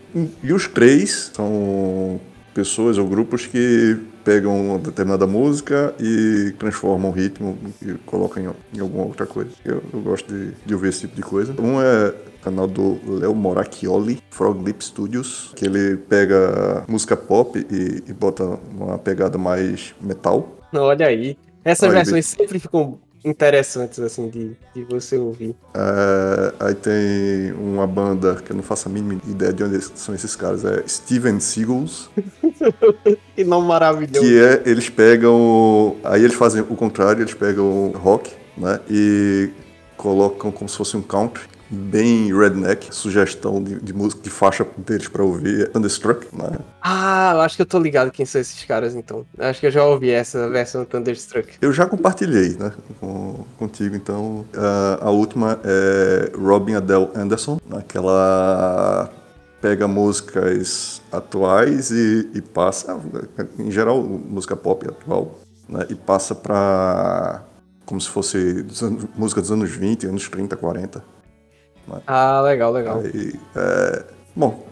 E os três são pessoas ou grupos que pegam uma determinada música e transformam o ritmo e colocam em, em alguma outra coisa. Eu, eu gosto de, de ouvir esse tipo de coisa. Um é o canal do Léo Moracchioli, Frog Lip Studios, que ele pega música pop e, e bota uma pegada mais metal. Olha aí. Essas versões sempre ficam interessantes, assim, de, de você ouvir. É, aí tem uma banda que eu não faço a mínima ideia de onde são esses caras, é Steven Seagulls, Que nome maravilhoso. que é, eles pegam, aí eles fazem o contrário, eles pegam rock, né, e colocam como se fosse um country, bem redneck, sugestão de, de música, de faixa deles pra ouvir, é Thunderstruck, né, Ah, eu acho que eu tô ligado quem são esses caras, então. Eu Acho que eu já ouvi essa versão Thunderstruck. Eu já compartilhei, né, com, contigo, então. Ah, a última é Robin Adele Anderson, né, que ela pega músicas atuais e, e passa, em geral, música pop atual, né, e passa pra como se fosse dos anos- música dos anos 20, anos 30, 40. Ah, legal, legal. Aí, é, bom,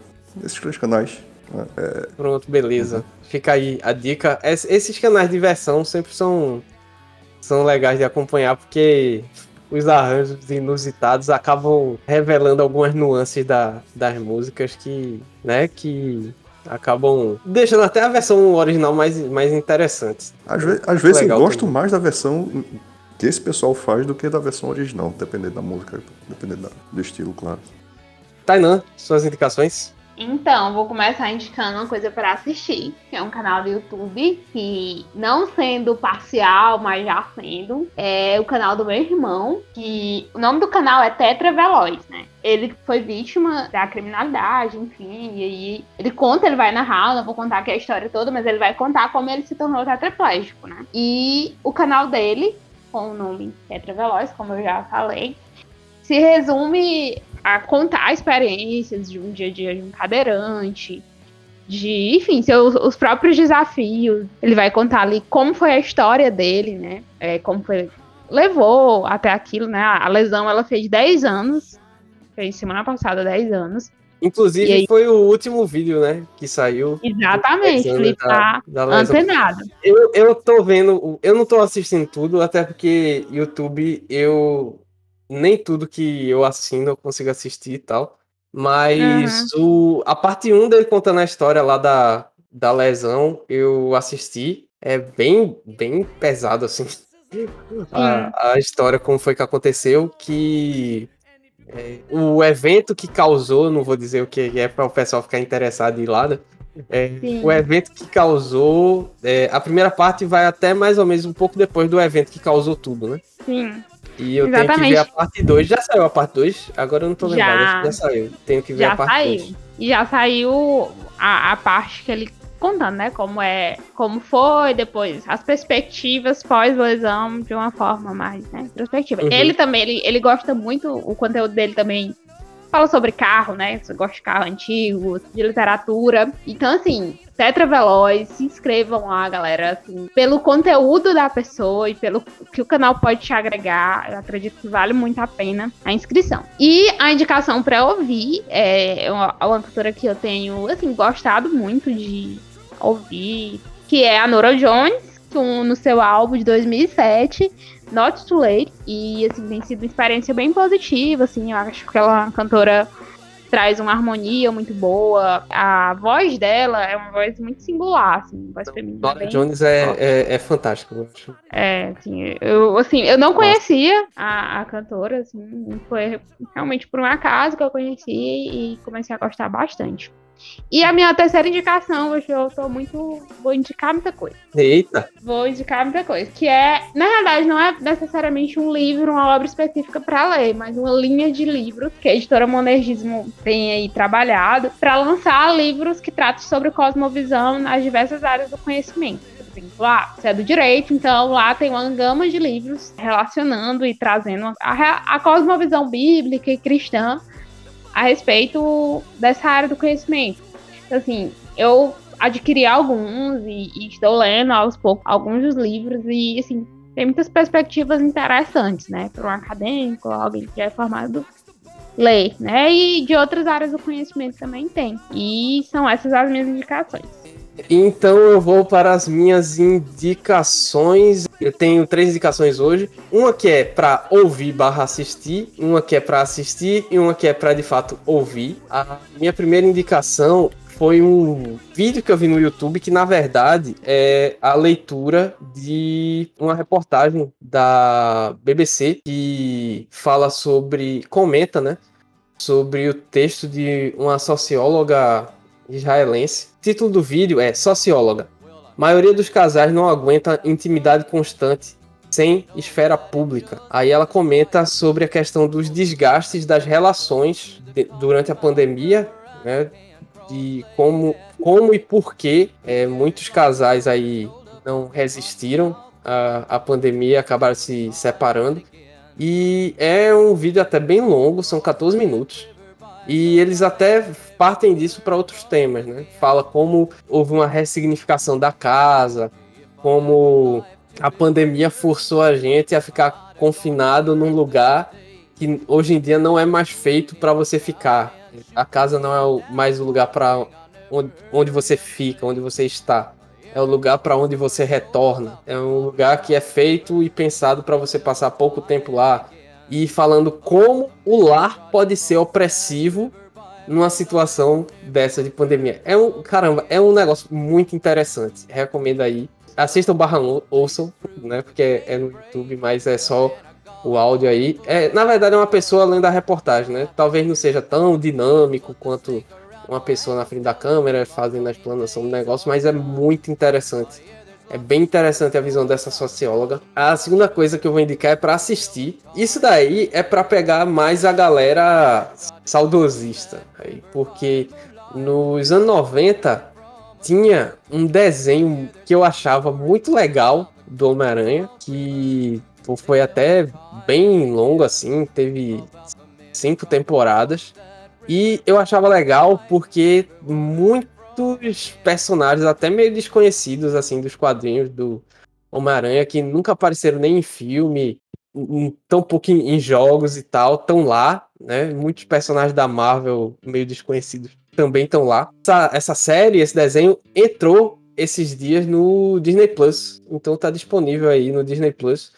esses três canais. né, é, Pronto, beleza. Fica aí a dica. Es- Esses canais de versão sempre são, são legais de acompanhar, porque os arranjos inusitados acabam revelando algumas nuances da, das músicas que, né, que acabam deixando até a versão original mais, mais interessante. Às, ve- às vezes eu gosto também. mais da versão que esse pessoal faz do que da versão original, dependendo da música, dependendo do estilo, claro. Tainan, suas indicações? Então, vou começar indicando uma coisa para assistir, que é um canal do YouTube que, não sendo parcial, mas já sendo, é o canal do meu irmão, que o nome do canal é Tetra Veloz, né? Ele foi vítima da criminalidade, enfim, e aí ele conta, ele vai narrar, eu não vou contar aqui a história toda, mas ele vai contar como ele se tornou tetraplégico, né? E o canal dele, com o nome Tetra Veloz, como eu já falei, se resume a contar experiências de um dia a dia de um cadeirante, de, enfim, seus os próprios desafios. Ele vai contar ali como foi a história dele, né? É, como foi levou até aquilo, né? A lesão ela fez 10 anos, fez semana passada 10 anos. Inclusive, foi o último vídeo, né? Que saiu. Exatamente, Alexandre Felipe tá da lesão. antenado. Eu, eu tô vendo, eu não tô assistindo tudo, até porque YouTube, eu. Nem tudo que eu assino eu consigo assistir e tal. Mas o, a parte 1 dele contando a história lá da, da lesão, eu assisti. É bem, bem pesado, assim. A, a história, como foi que aconteceu, que é, o evento que causou, não vou dizer o que é para o pessoal ficar interessado em ir lá, né? É, o evento que causou. é, a primeira parte vai até mais ou menos um pouco depois do evento que causou tudo, né? Sim, E eu tenho que Exatamente. ver a parte 2. Já saiu a parte 2? Agora eu não tô Já. lembrado. que Já saiu. Tenho que ver já a parte saiu. 2. E já saiu a, a parte que ele contando, né? Como é, como foi depois, as perspectivas pós-lesão de uma forma mais, né? Introspectiva. Uhum. Ele também, ele, ele gosta muito, o conteúdo dele também fala sobre carro, né? Você gosta de carro antigo, de literatura. Então, assim, Tetra Veloz, se inscrevam lá, galera. Assim, pelo conteúdo da pessoa e pelo que o canal pode te agregar, eu acredito que vale muito a pena a inscrição. E a indicação para ouvir é uma, uma cantora que eu tenho, assim, gostado muito de ouvir, que é a Nora Jones, com- no seu álbum de 2007, Not Too Late. E, assim, tem sido uma experiência bem positiva, assim, eu acho que ela é uma cantora traz uma harmonia muito boa. A voz dela é uma voz muito singular, assim, uma voz feminina. Nora bem- Jones é, é, é fantástico, eu acho. é, assim, eu, assim, eu não conhecia a, a cantora, assim, foi realmente por um acaso que eu conheci e comecei a gostar bastante. E a minha terceira indicação, hoje eu tô muito. Vou indicar muita coisa. Eita! Vou indicar muita coisa. Que é, na verdade, não é necessariamente um livro, uma obra específica para ler, mas uma linha de livros que a editora Monergismo tem aí trabalhado para lançar livros que tratam sobre cosmovisão nas diversas áreas do conhecimento. Por exemplo, lá, você é do direito, então lá tem uma gama de livros relacionando e trazendo a, a cosmovisão bíblica e cristã a respeito dessa área do conhecimento. Então, assim, eu adquiri alguns e, e estou lendo aos poucos alguns dos livros e, assim, tem muitas perspectivas interessantes, né? Para um acadêmico, alguém que é formado ler, né? E de outras áreas do conhecimento também tem. E são essas as minhas indicações. Então eu vou para as minhas indicações. Eu tenho três indicações hoje. Uma que é para ouvir barra assistir, uma que é para assistir e uma que é para de fato ouvir. A minha primeira indicação foi um vídeo que eu vi no YouTube que na verdade é a leitura de uma reportagem da BBC que fala sobre, comenta, né, sobre o texto de uma socióloga israelense. Título do vídeo é Socióloga. Maioria dos casais não aguenta intimidade constante sem esfera pública. Aí ela comenta sobre a questão dos desgastes das relações de- durante a pandemia, né? De como, como e por que é, muitos casais aí não resistiram à, à pandemia acabaram se separando. E é um vídeo até bem longo, são 14 minutos. E eles até partem disso para outros temas, né? Fala como houve uma ressignificação da casa, como a pandemia forçou a gente a ficar confinado num lugar que hoje em dia não é mais feito para você ficar. A casa não é mais o lugar para onde, onde você fica, onde você está. É o lugar para onde você retorna. É um lugar que é feito e pensado para você passar pouco tempo lá, e falando como o lar pode ser opressivo numa situação dessa de pandemia. É um, caramba, é um negócio muito interessante. Recomendo aí. Assistam barra ou- ouçam, né? Porque é, no YouTube, mas é só o áudio aí. É, na verdade, é uma pessoa lendo a reportagem, né? Talvez não seja tão dinâmico quanto uma pessoa na frente da câmera fazendo a explanação do negócio, mas é muito interessante. É bem interessante a visão dessa socióloga. A segunda coisa que eu vou indicar é para assistir. Isso daí é para pegar mais a galera saudosista, aí, porque nos anos 90 tinha um desenho que eu achava muito legal do Homem-Aranha, que foi até bem longo assim, teve cinco temporadas. E eu achava legal porque muitos personagens, até meio desconhecidos assim dos quadrinhos do Homem-Aranha, que nunca apareceram nem em filme, tão pouco em, em jogos e tal, estão lá né? Muitos personagens da Marvel meio desconhecidos também estão lá. Essa, essa série, esse desenho entrou esses dias no Disney Plus, então tá disponível aí no Disney Plus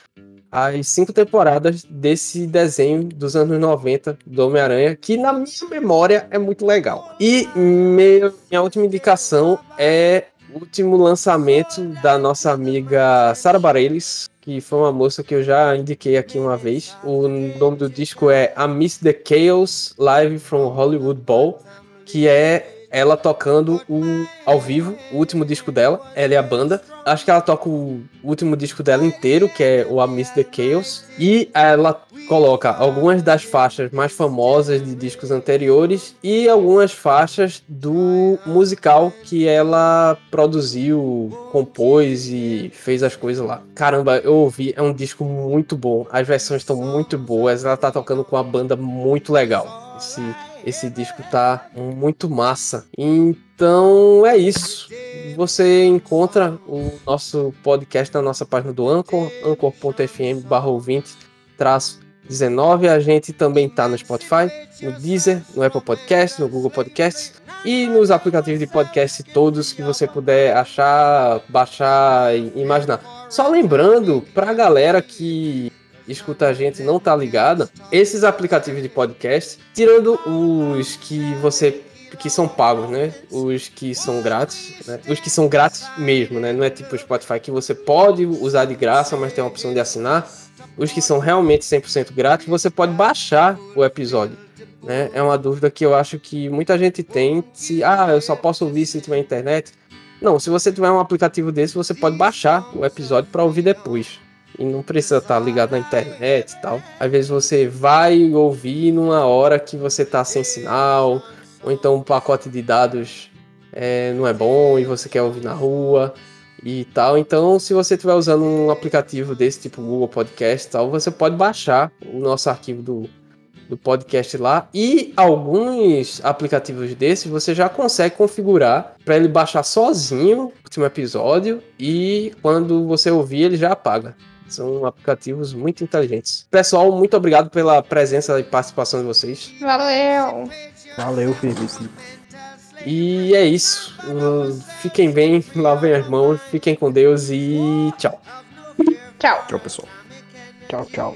as cinco temporadas desse desenho dos anos 90 do Homem-Aranha, que na minha memória é muito legal. E minha, minha última indicação é o último lançamento da nossa amiga Sarah Bareilles, que foi uma moça que eu já indiquei aqui uma vez. O nome do disco é A Miss the Chaos Live from Hollywood Bowl, que é ela tocando o ao vivo, o último disco dela, ela é a banda. Acho que ela toca o último disco dela inteiro, que é o A Miss the Chaos, e ela coloca algumas das faixas mais famosas de discos anteriores e algumas faixas do musical que ela produziu, compôs e fez as coisas lá. Caramba, eu ouvi, é um disco muito bom. As versões estão muito boas, ela tá tocando com uma banda muito legal. Esse esse disco tá muito massa. Então é isso. Você encontra o nosso podcast na nossa página do Anchor, anchor.fm barra 19. A gente também tá no Spotify, no Deezer, no Apple Podcast, no Google Podcasts e nos aplicativos de podcast todos que você puder achar, baixar e imaginar. Só lembrando pra galera que escuta a gente não tá ligada, esses aplicativos de podcast, tirando os que você que são pagos, né? Os que são grátis, né? Os que são grátis mesmo, né? Não é tipo o Spotify que você pode usar de graça, mas tem a opção de assinar. Os que são realmente 100% grátis, você pode baixar o episódio. Né? É uma dúvida que eu acho que muita gente tem. Se, ah, eu só posso ouvir se tiver internet. Não, se você tiver um aplicativo desse, você pode baixar o episódio para ouvir depois e não precisa estar tá ligado na internet e tal. Às vezes você vai ouvir numa hora que você tá sem sinal, ou então um pacote de dados é, não é bom e você quer ouvir na rua e tal. Então, se você estiver usando um aplicativo desse tipo Google Podcast e tal, você pode baixar o nosso arquivo do, do podcast lá e alguns aplicativos desses você já consegue configurar para ele baixar sozinho o último episódio e quando você ouvir ele já apaga. São aplicativos muito inteligentes. Pessoal, muito obrigado pela presença e participação de vocês. Valeu! Valeu, Felipe. E é isso. Fiquem bem, lavem as mãos, fiquem com Deus e tchau. Tchau. Tchau, pessoal. Tchau, tchau.